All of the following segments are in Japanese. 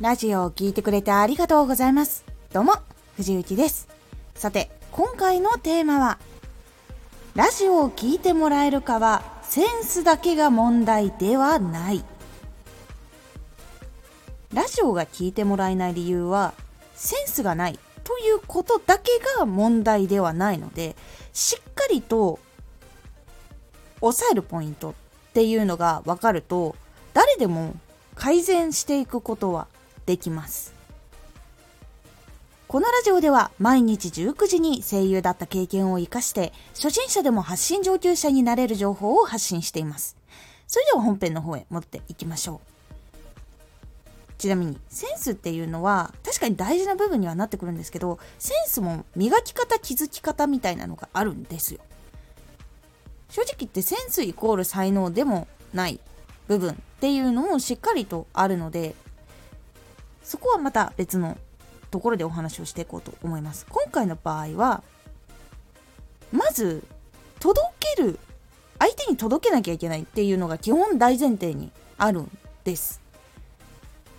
ラジオを聴いてくれてありがとうございます。どうも、藤幸です。さて、今回のテーマは、ラジオを聴いてもらえるかは、センスだけが問題ではない。ラジオが聴いてもらえない理由は、センスがないということだけが問題ではないので、しっかりと抑えるポイントっていうのが分かると、誰でも改善していくことはできます。このラジオでは毎日19時に声優だった経験を生かして初心者でも発信上級者になれる情報を発信しています。それでは本編の方へ戻っていきましょう。ちなみにセンスっていうのは確かに大事な部分にはなってくるんですけどセンスも磨き方気づき方みたいなのがあるんですよ。正直言ってセンスイコール才能でもない部分っていうのもしっかりとあるのでそこはまた別のところでお話をしていこうと思います。今回の場合はまず届ける相手に届けなきゃいけないっていうのが基本大前提にあるんです。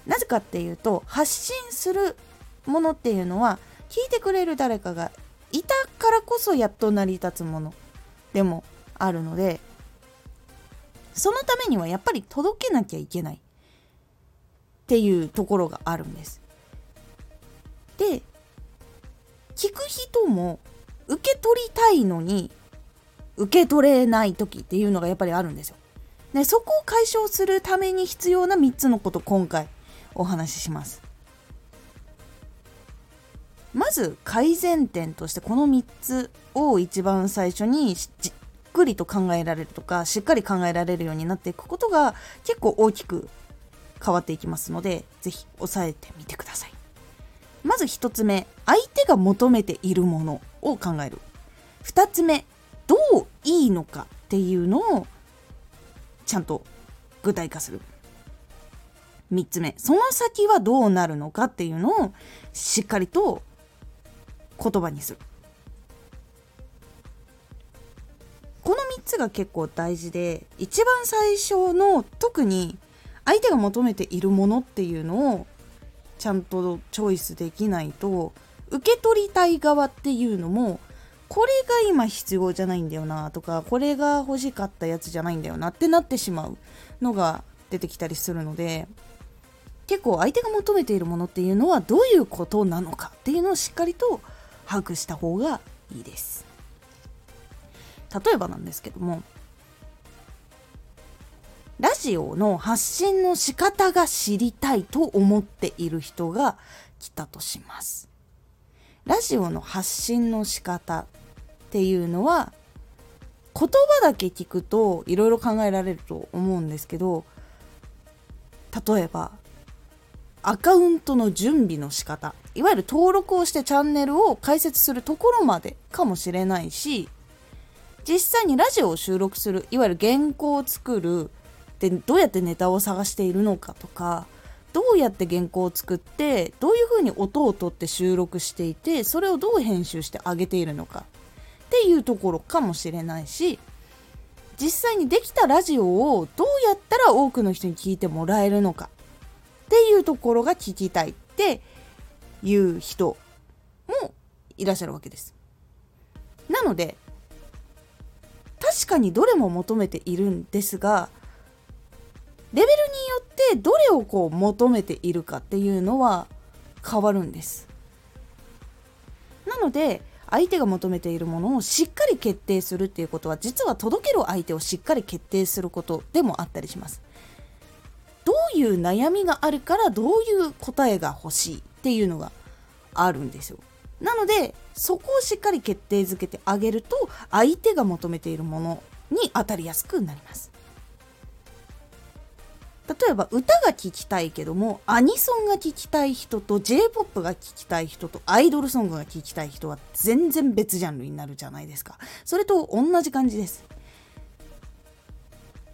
なぜかっていうと発信するものっていうのは聞いてくれる誰かがいたからこそやっと成り立つものでもあるのでそのためにはやっぱり届けなきゃいけない。っていうところがあるんです。で聞く人も受け取りたいのに受け取れない時っていうのがやっぱりあるんですよ。でそこを解消するために必要な3つのこと今回お話しします。まず改善点としてこの3つを一番最初にじっくりと考えられるとかしっかり考えられるようになっていくことが結構大きく変わっていきますので是非押さえてみてください。まず1つ目相手が求めているものを考える。2つ目どういいのかっていうのをちゃんと具体化する。3つ目その先はどうなるのかっていうのをしっかりと言葉にする。この3つが結構大事で一番最初の特に相手が求めているものっていうのをちゃんとチョイスできないと受け取りたい側っていうのもこれが今必要じゃないんだよなとかこれが欲しかったやつじゃないんだよなってなってしまうのが出てきたりするので結構相手が求めているものっていうのはどういうことなのかっていうのをしっかりと把握した方がいいです。例えばなんですけどもラジオの発信の仕方が知りたいと思っている人が来たとします。ラジオの発信の仕方っていうのは言葉だけ聞くといろいろ考えられると思うんですけど例えばアカウントの準備の仕方いわゆる登録をしてチャンネルを開設するところまでかもしれないし実際にラジオを収録するいわゆる原稿を作るでどうやってネタを探しているのかとかどうやって原稿を作ってどういうふうに音を取って収録していてそれをどう編集してあげているのかっていうところかもしれないし実際にできたラジオをどうやったら多くの人に聞いてもらえるのかっていうところが聞きたいっていう人もいらっしゃるわけです。なので確かにどれも求めているんですがレベルによってどれをこう求めているかっていうのは変わるんです。なので相手が求めているものをしっかり決定するっていうことは実は届ける相手をしっかり決定することでもあったりします。どういう悩みがあるからどういう答えが欲しいっていうのがあるんですよ。なのでそこをしっかり決定づけてあげると相手が求めているものに当たりやすくなります。例えば歌が聴きたいけどもアニソンが聴きたい人と J-POP が聴きたい人とアイドルソングが聴きたい人は全然別ジャンルになるじゃないですか。それと同じ感じです。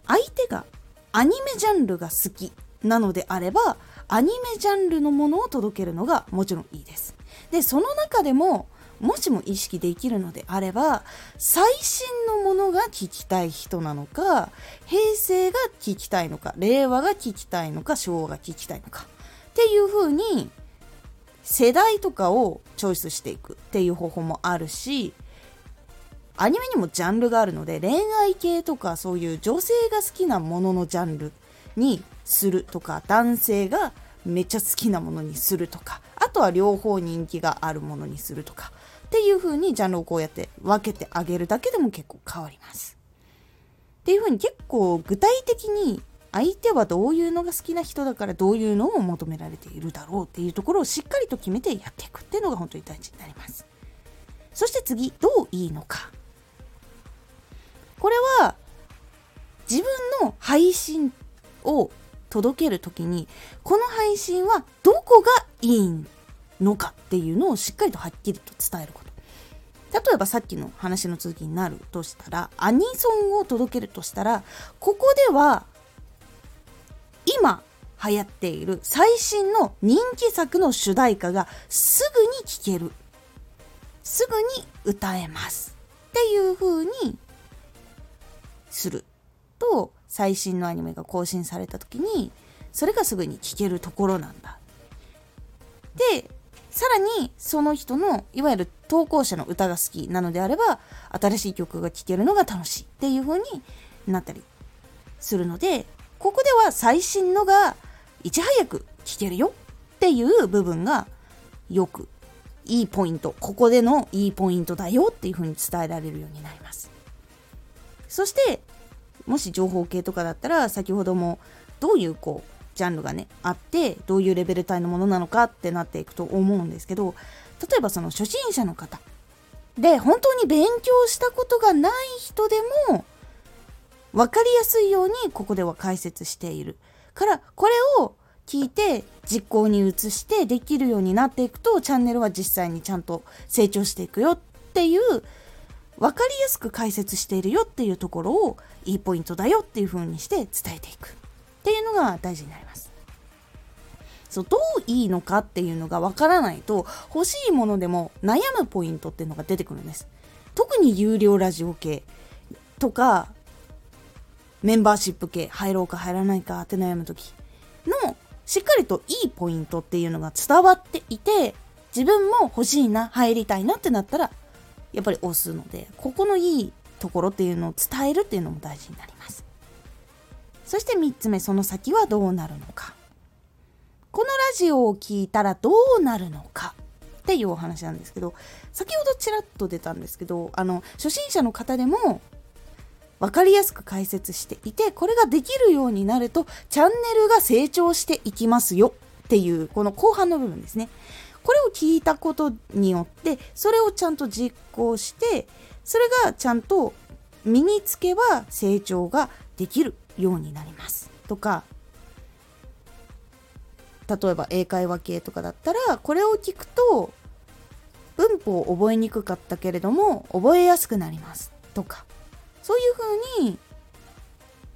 相手がアニメジャンルが好きなのであればアニメジャンルのものを届けるのがもちろんいいです。でその中でももしも意識できるのであれば最新のものが聞きたい人なのか平成が聞きたいのか令和が聞きたいのか昭和が聞きたいのかっていう風に世代とかをチョイスしていくっていう方法もあるしアニメにもジャンルがあるので恋愛系とかそういう女性が好きなもののジャンルにするとか男性がめっちゃ好きなものにするとかあとは両方人気があるものにするとかっていう風にジャンルをこうやって分けてあげるだけでも結構変わります。っていう風に結構具体的に相手はどういうのが好きな人だからどういうのを求められているだろうっていうところをしっかりと決めてやっていくっていうのが本当に大事になります。そして次、どういいのか。これは自分の配信を届ける時にこの配信はどこがいいんのかっていうのをしっかりとはっきりと伝えること例えばさっきの話の続きになるとしたらアニソンを届けるとしたらここでは今流行っている最新の人気作の主題歌がすぐに聴けるすぐに歌えますっていう風にすると最新のアニメが更新された時にそれがすぐに聴けるところなんだ。でさらにその人のいわゆる投稿者の歌が好きなのであれば新しい曲が聴けるのが楽しいっていう風になったりするのでここでは最新のがいち早く聴けるよっていう部分がよくいいポイントここでのいいポイントだよっていう風に伝えられるようになります。そしてもし情報系とかだったら先ほどもどういうこうジャンルがねあってどういうレベル帯のものなのかってなっていくと思うんですけど例えばその初心者の方で本当に勉強したことがない人でも分かりやすいようにここでは解説している。からこれを聞いて実行に移してできるようになっていくとチャンネルは実際にちゃんと成長していくよっていう分かりやすく解説しているよっていうところをいいポイントだよっていう風にして伝えていく。っていうのが大事になります。そうどういいのかっていうのがわからないと欲しいものでも悩むポイントっていうのが出てくるんです。特に有料ラジオ系とかメンバーシップ系入ろうか入らないかって悩む時のしっかりといいポイントっていうのが伝わっていて自分も欲しいな入りたいなってなったらやっぱり押すのでここのいいところっていうのを伝えるっていうのも大事になりますそして3つ目その先はどうなるのか。このラジオを聞いたらどうなるのか。っていうお話なんですけど先ほどちらっと出たんですけどあの初心者の方でも分かりやすく解説していてこれができるようになるとチャンネルが成長していきますよ。っていうこの後半の部分ですね。これを聞いたことによってそれをちゃんと実行してそれがちゃんと身につけば成長ができる。ようになります。とか例えば英会話系とかだったらこれを聞くと文法を覚えにくかったけれども覚えやすくなります。とかそういうふうに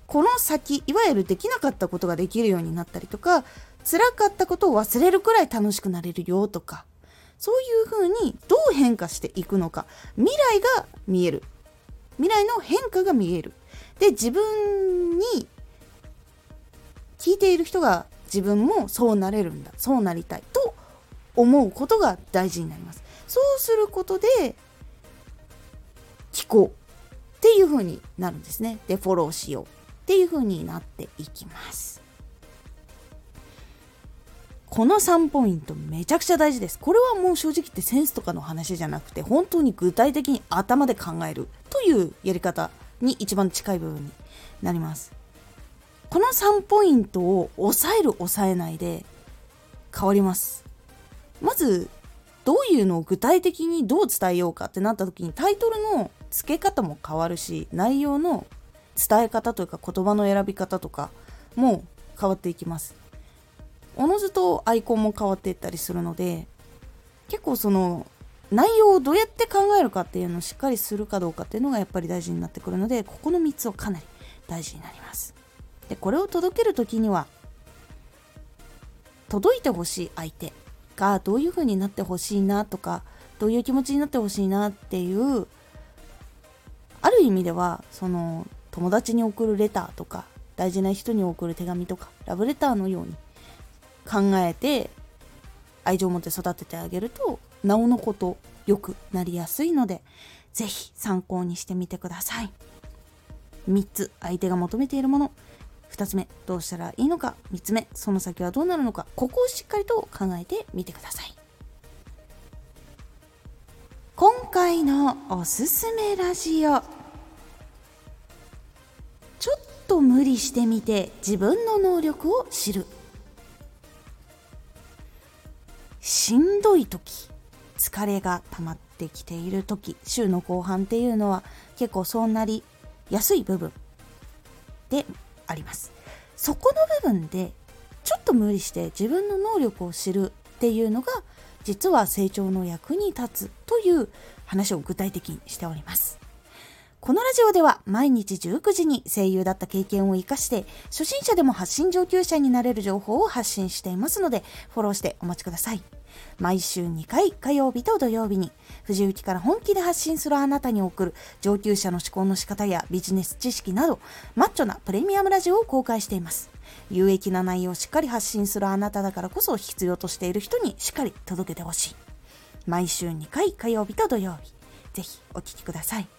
この先いわゆるできなかったことができるようになったりとか辛かったことを忘れるくらい楽しくなれるよ。とかそういうふうにどう変化していくのか未来が見える。未来の変化が見える。で自分に聞いている人が自分もそうなれるんだそうなりたいと思うことが大事になります。そうすることで聞こうっていう風になるんですね。でフォローしようっていう風になっていきます。この3ポイントめちゃくちゃ大事です。これはもう正直言ってセンスとかの話じゃなくて本当に具体的に頭で考えるというやり方に一番近い部分になります。この3ポイントを抑える抑えないで変わります。まずどういうのを具体的にどう伝えようかってなった時にタイトルの付け方も変わるし内容の伝え方というか言葉の選び方とかも変わっていきます。おのずとアイコンも変わっていったりするので結構その内容をどうやって考えるかっていうのをしっかりするかどうかっていうのがやっぱり大事になってくるのでここの3つはかなり大事になります。でこれを届ける時には届いてほしい相手がどういう風になってほしいなとかどういう気持ちになってほしいなっていうある意味ではその友達に送るレターとか大事な人に送る手紙とかラブレターのように考えて愛情を持って育ててあげるとなおのこと良くなりやすいので是非参考にしてみてください。3つ相手が求めているもの。2つ目どうしたらいいのか。3つ目その先はどうなるのか。ここをしっかりと考えてみてください。今回のおすすめラジオ。ちょっと無理してみて自分の能力を知る。しんどい時。疲れが溜まってきている時週の後半っていうのは結構そうなりやすい部分であります。そこの部分でちょっと無理して自分の能力を知るっていうのが実は成長の役に立つという話を具体的にしております。このラジオでは毎日19時に声優だった経験を活かして初心者でも発信上級者になれる情報を発信していますのでフォローしてお待ちください。毎週2回火曜日と土曜日に藤雪から本気で発信するあなたに送る上級者の思考の仕方やビジネス知識などマッチョなプレミアムラジオを公開しています。有益な内容をしっかり発信するあなただからこそ必要としている人にしっかり届けてほしい。毎週2回火曜日と土曜日。ぜひお聴きください。